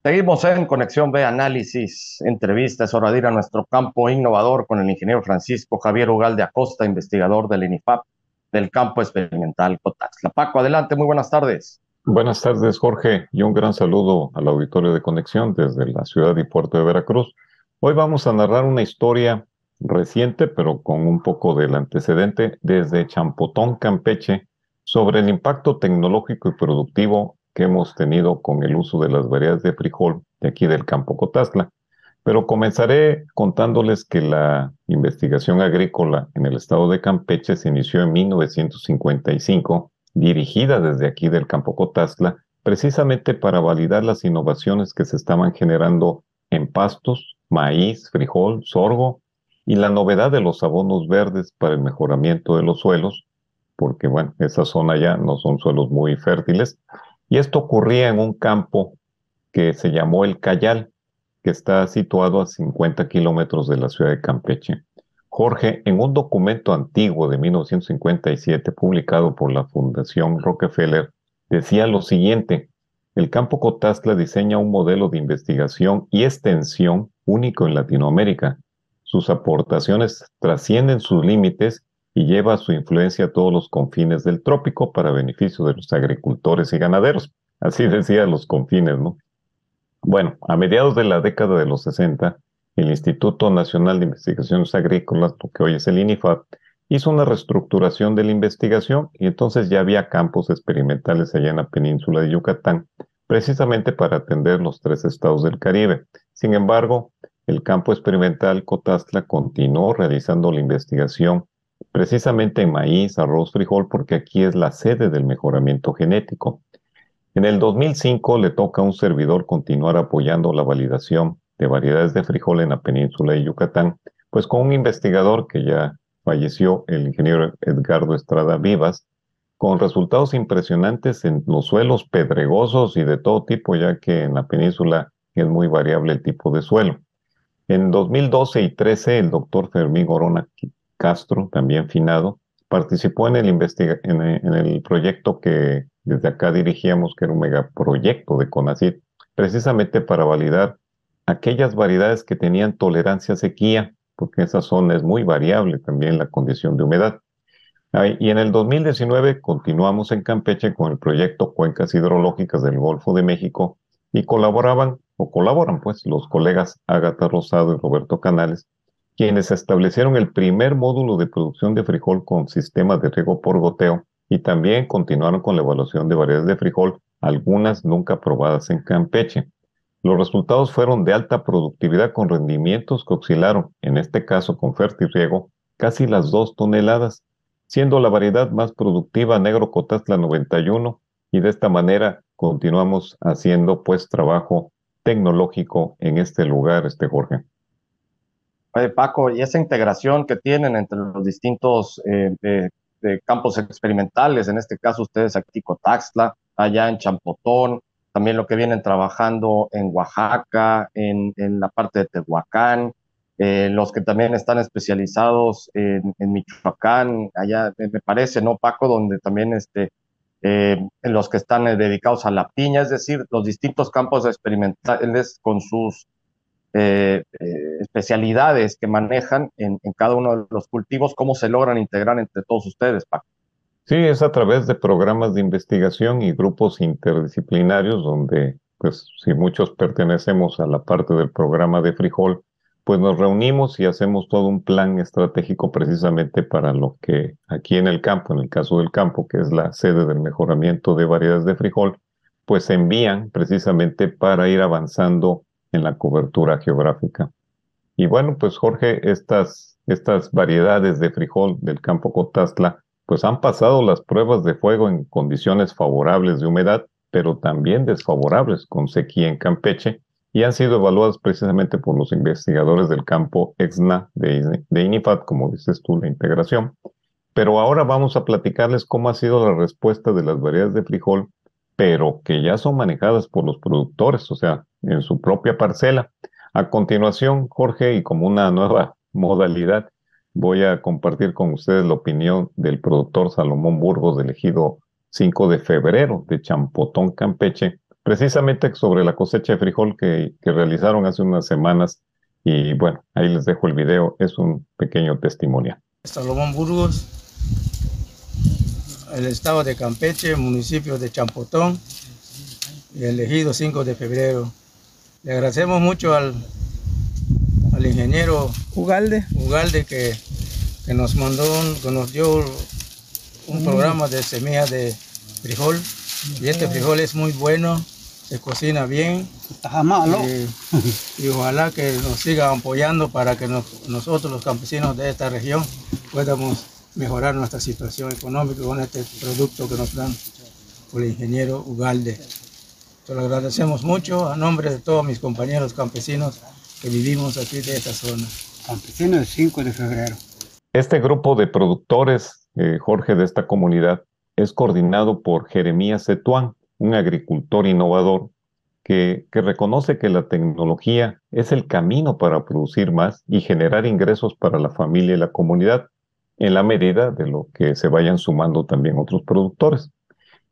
Seguimos en Conexión B Análisis, entrevistas, hora de ir a nuestro campo innovador con el ingeniero Francisco Javier Ugalde Acosta, investigador del INIFAP del campo experimental Cotaxla. Paco, adelante, muy buenas tardes. Buenas tardes, Jorge, y un gran saludo al auditorio de Conexión desde la ciudad y puerto de Veracruz. Hoy vamos a narrar una historia reciente, pero con un poco del antecedente, desde Champotón, Campeche, sobre el impacto tecnológico y productivo que hemos tenido con el uso de las variedades de frijol de aquí del campo Cotazla. Pero comenzaré contándoles que la investigación agrícola en el estado de Campeche se inició en 1955, dirigida desde aquí del campo Cotazla, precisamente para validar las innovaciones que se estaban generando en pastos, maíz, frijol, sorgo y la novedad de los abonos verdes para el mejoramiento de los suelos, porque bueno, esa zona ya no son suelos muy fértiles, y esto ocurría en un campo que se llamó El Cayal, que está situado a 50 kilómetros de la ciudad de Campeche. Jorge, en un documento antiguo de 1957 publicado por la Fundación Rockefeller, decía lo siguiente, el campo Cotazla diseña un modelo de investigación y extensión único en Latinoamérica. Sus aportaciones trascienden sus límites y lleva su influencia a todos los confines del trópico para beneficio de los agricultores y ganaderos. Así decía los confines, ¿no? Bueno, a mediados de la década de los 60, el Instituto Nacional de Investigaciones Agrícolas, lo que hoy es el INIFAP, hizo una reestructuración de la investigación y entonces ya había campos experimentales allá en la península de Yucatán, precisamente para atender los tres estados del Caribe. Sin embargo, el campo experimental Cotastla continuó realizando la investigación precisamente en maíz, arroz, frijol, porque aquí es la sede del mejoramiento genético. En el 2005 le toca a un servidor continuar apoyando la validación de variedades de frijol en la península de Yucatán, pues con un investigador que ya falleció, el ingeniero Edgardo Estrada Vivas, con resultados impresionantes en los suelos pedregosos y de todo tipo, ya que en la península es muy variable el tipo de suelo. En 2012 y 13, el doctor Fermín Gorona Castro, también finado, participó en el, en, el proyecto que desde acá dirigíamos, que era un megaproyecto de CONACYT, precisamente para validar aquellas variedades que tenían tolerancia a sequía, porque esa zona es muy variable también la condición de humedad. Y en el 2019 continuamos en Campeche con el proyecto Cuencas Hidrológicas del Golfo de México y colaboraban, o colaboran pues, los colegas Ágata Rosado y Roberto Canales, quienes establecieron el primer módulo de producción de frijol con sistemas de riego por goteo y también continuaron con la evaluación de variedades de frijol, algunas nunca probadas en Campeche. Los resultados fueron de alta productividad con rendimientos que oscilaron, en este caso con riego, casi las dos toneladas, siendo la variedad más productiva Negro Cotazla 91 y de esta manera continuamos haciendo pues trabajo tecnológico en este lugar, este Jorge. Paco, y esa integración que tienen entre los distintos eh, campos experimentales, en este caso ustedes aquí Cotaxla, allá en Champotón, también lo que vienen trabajando en Oaxaca, en, la parte de Tehuacán, eh, los que también están especializados en, Michoacán, allá me parece, ¿no, Paco? Donde también este, eh, los que están dedicados a la piña, es decir, los distintos campos experimentales con sus eh, eh, especialidades que manejan en, cada uno de los cultivos, cómo se logran integrar entre todos ustedes, Paco. Sí, es a través de programas de investigación y grupos interdisciplinarios donde, pues, si muchos pertenecemos a la parte del programa de frijol, pues nos reunimos y hacemos todo un plan estratégico precisamente para lo que aquí en el campo, en el caso del campo, que es la sede del mejoramiento de variedades de frijol, pues se envían precisamente para ir avanzando en la cobertura geográfica. Y bueno, pues Jorge, estas, estas variedades de frijol del campo Cotazla, pues han pasado las pruebas de fuego en condiciones favorables de humedad, pero también desfavorables con sequía en Campeche, y han sido evaluadas precisamente por los investigadores del campo EXNA de, de INIFAT, como dices tú, la integración. Pero ahora vamos a platicarles cómo ha sido la respuesta de las variedades de frijol, pero que ya son manejadas por los productores, o sea, en su propia parcela. A continuación, Jorge, y como una nueva modalidad, voy a compartir con ustedes la opinión del productor Salomón Burgos del ejido 5 de febrero de Champotón, Campeche, precisamente sobre la cosecha de frijol que, realizaron hace unas semanas. Y bueno, ahí les dejo el video, es un pequeño testimonio. Salomón Burgos, el estado de Campeche, municipio de Champotón elegido 5 de febrero. Le agradecemos mucho al, al ingeniero Ugalde, Ugalde que, que nos mandó, que nos dio un programa de semillas de frijol. Y este frijol es muy bueno, se cocina bien. Está malo. Y, y, ojalá que nos sigan apoyando para que nos, nosotros, los campesinos de esta región, podamos mejorar nuestra situación económica con este producto que nos dan por el ingeniero Ugalde. Te lo agradecemos mucho a nombre de todos mis compañeros campesinos que vivimos aquí de esta zona. Campesinos del 5 de febrero. Este grupo de productores, eh, Jorge, de esta comunidad, es coordinado por Jeremías Setuán, un agricultor innovador que, que, reconoce que la tecnología es el camino para producir más y generar ingresos para la familia y la comunidad, en la medida de lo que se vayan sumando también otros productores.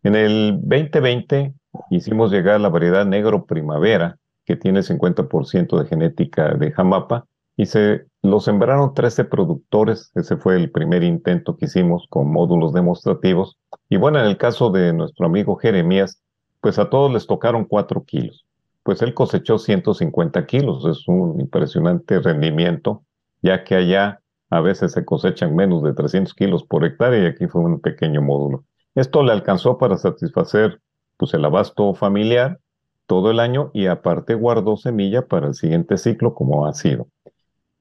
En el 2020 hicimos llegar la variedad negro primavera, que tiene 50% de genética de jamapa, y se lo sembraron 13 productores. Ese fue el primer intento que hicimos con módulos demostrativos. Y bueno, en el caso de nuestro amigo Jeremías, pues a todos les tocaron 4 kilos. Pues él cosechó 150 kilos. Es un impresionante rendimiento, ya que allá a veces se cosechan menos de 300 kilos por hectárea y aquí fue un pequeño módulo. Esto le alcanzó para satisfacer pues, el abasto familiar todo el año y aparte guardó semilla para el siguiente ciclo como ha sido.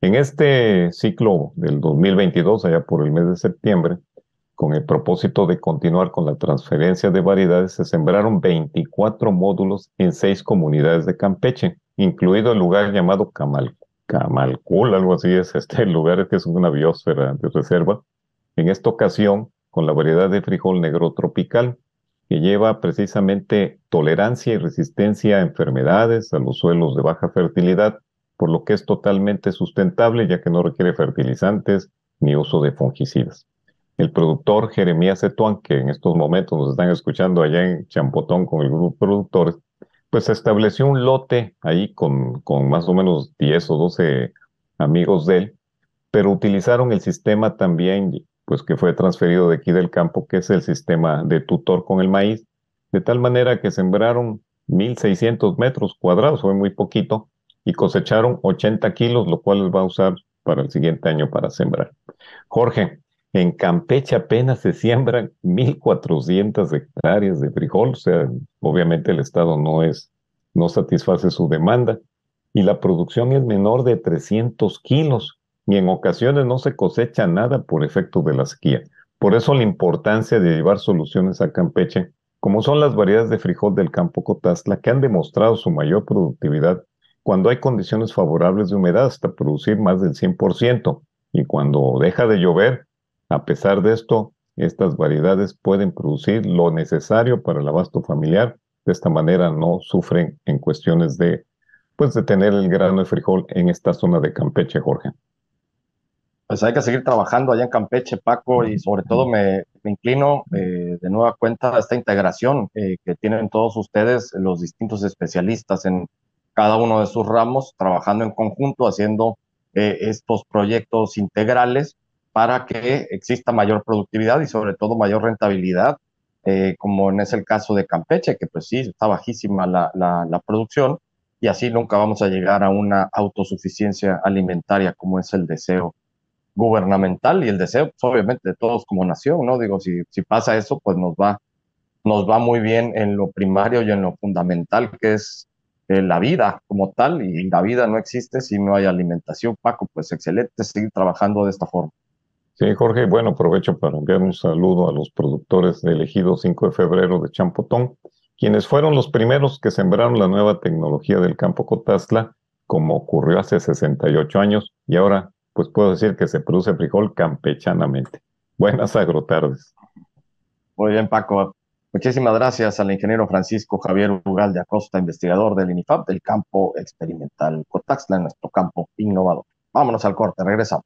En este ciclo del 2022, allá por el mes de septiembre, con el propósito de continuar con la transferencia de variedades, se sembraron 24 módulos en seis comunidades de Campeche, incluido el lugar llamado Camal, Camalcul, algo así es este lugar que es una biosfera de reserva. En esta ocasión, con la variedad de frijol negro tropical, que lleva precisamente tolerancia y resistencia a enfermedades, a los suelos de baja fertilidad, por lo que es totalmente sustentable ya que no requiere fertilizantes ni uso de fungicidas. El productor Jeremías Etuán, que en estos momentos nos están escuchando allá en Champotón con el grupo de productores, pues estableció un lote ahí con, con más o menos 10 o 12 amigos de él, pero utilizaron el sistema también pues que fue transferido de aquí del campo, que es el sistema de tutor con el maíz, de tal manera que sembraron 1.600 metros cuadrados, fue muy poquito, y cosecharon 80 kilos, lo cual va a usar para el siguiente año para sembrar. Jorge, en Campeche apenas se siembran 1.400 hectáreas de frijol, o sea, obviamente el Estado no es, no satisface su demanda, y la producción es menor de 300 kilos y en ocasiones no se cosecha nada por efecto de la sequía. Por eso la importancia de llevar soluciones a Campeche, como son las variedades de frijol del campo Cotazla, que han demostrado su mayor productividad cuando hay condiciones favorables de humedad hasta producir más del 100%. Y cuando deja de llover, a pesar de esto, estas variedades pueden producir lo necesario para el abasto familiar. De esta manera no sufren en cuestiones de, pues, de tener el grano de frijol en esta zona de Campeche, Jorge pues hay que seguir trabajando allá en Campeche, Paco, y sobre todo me, inclino eh, de nueva cuenta a esta integración eh, que tienen todos ustedes, los distintos especialistas en cada uno de sus ramos, trabajando en conjunto, haciendo eh, estos proyectos integrales para que exista mayor productividad y sobre todo mayor rentabilidad, como en es el caso de Campeche, que pues sí, está bajísima la, la, la producción y así nunca vamos a llegar a una autosuficiencia alimentaria como es el deseo gubernamental y el deseo, pues, obviamente, de todos como nación, ¿no? Digo, si, pasa eso, pues nos va, nos va muy bien en lo primario y en lo fundamental, que es eh, la vida como tal, y la vida no existe si no hay alimentación. Paco, pues excelente seguir trabajando de esta forma. Sí, Jorge, bueno, aprovecho para enviar un saludo a los productores de elegido 5 de febrero de Champotón, quienes fueron los primeros que sembraron la nueva tecnología del campo Cotazla, como ocurrió hace 68 años, y ahora pues puedo decir que se produce frijol campechanamente. Buenas agrotardes. Muy bien, Paco. Muchísimas gracias al ingeniero Francisco Javier Ugal de Acosta, investigador del INIFAP del campo experimental Cotaxla, nuestro campo innovador. Vámonos al corte, regresamos.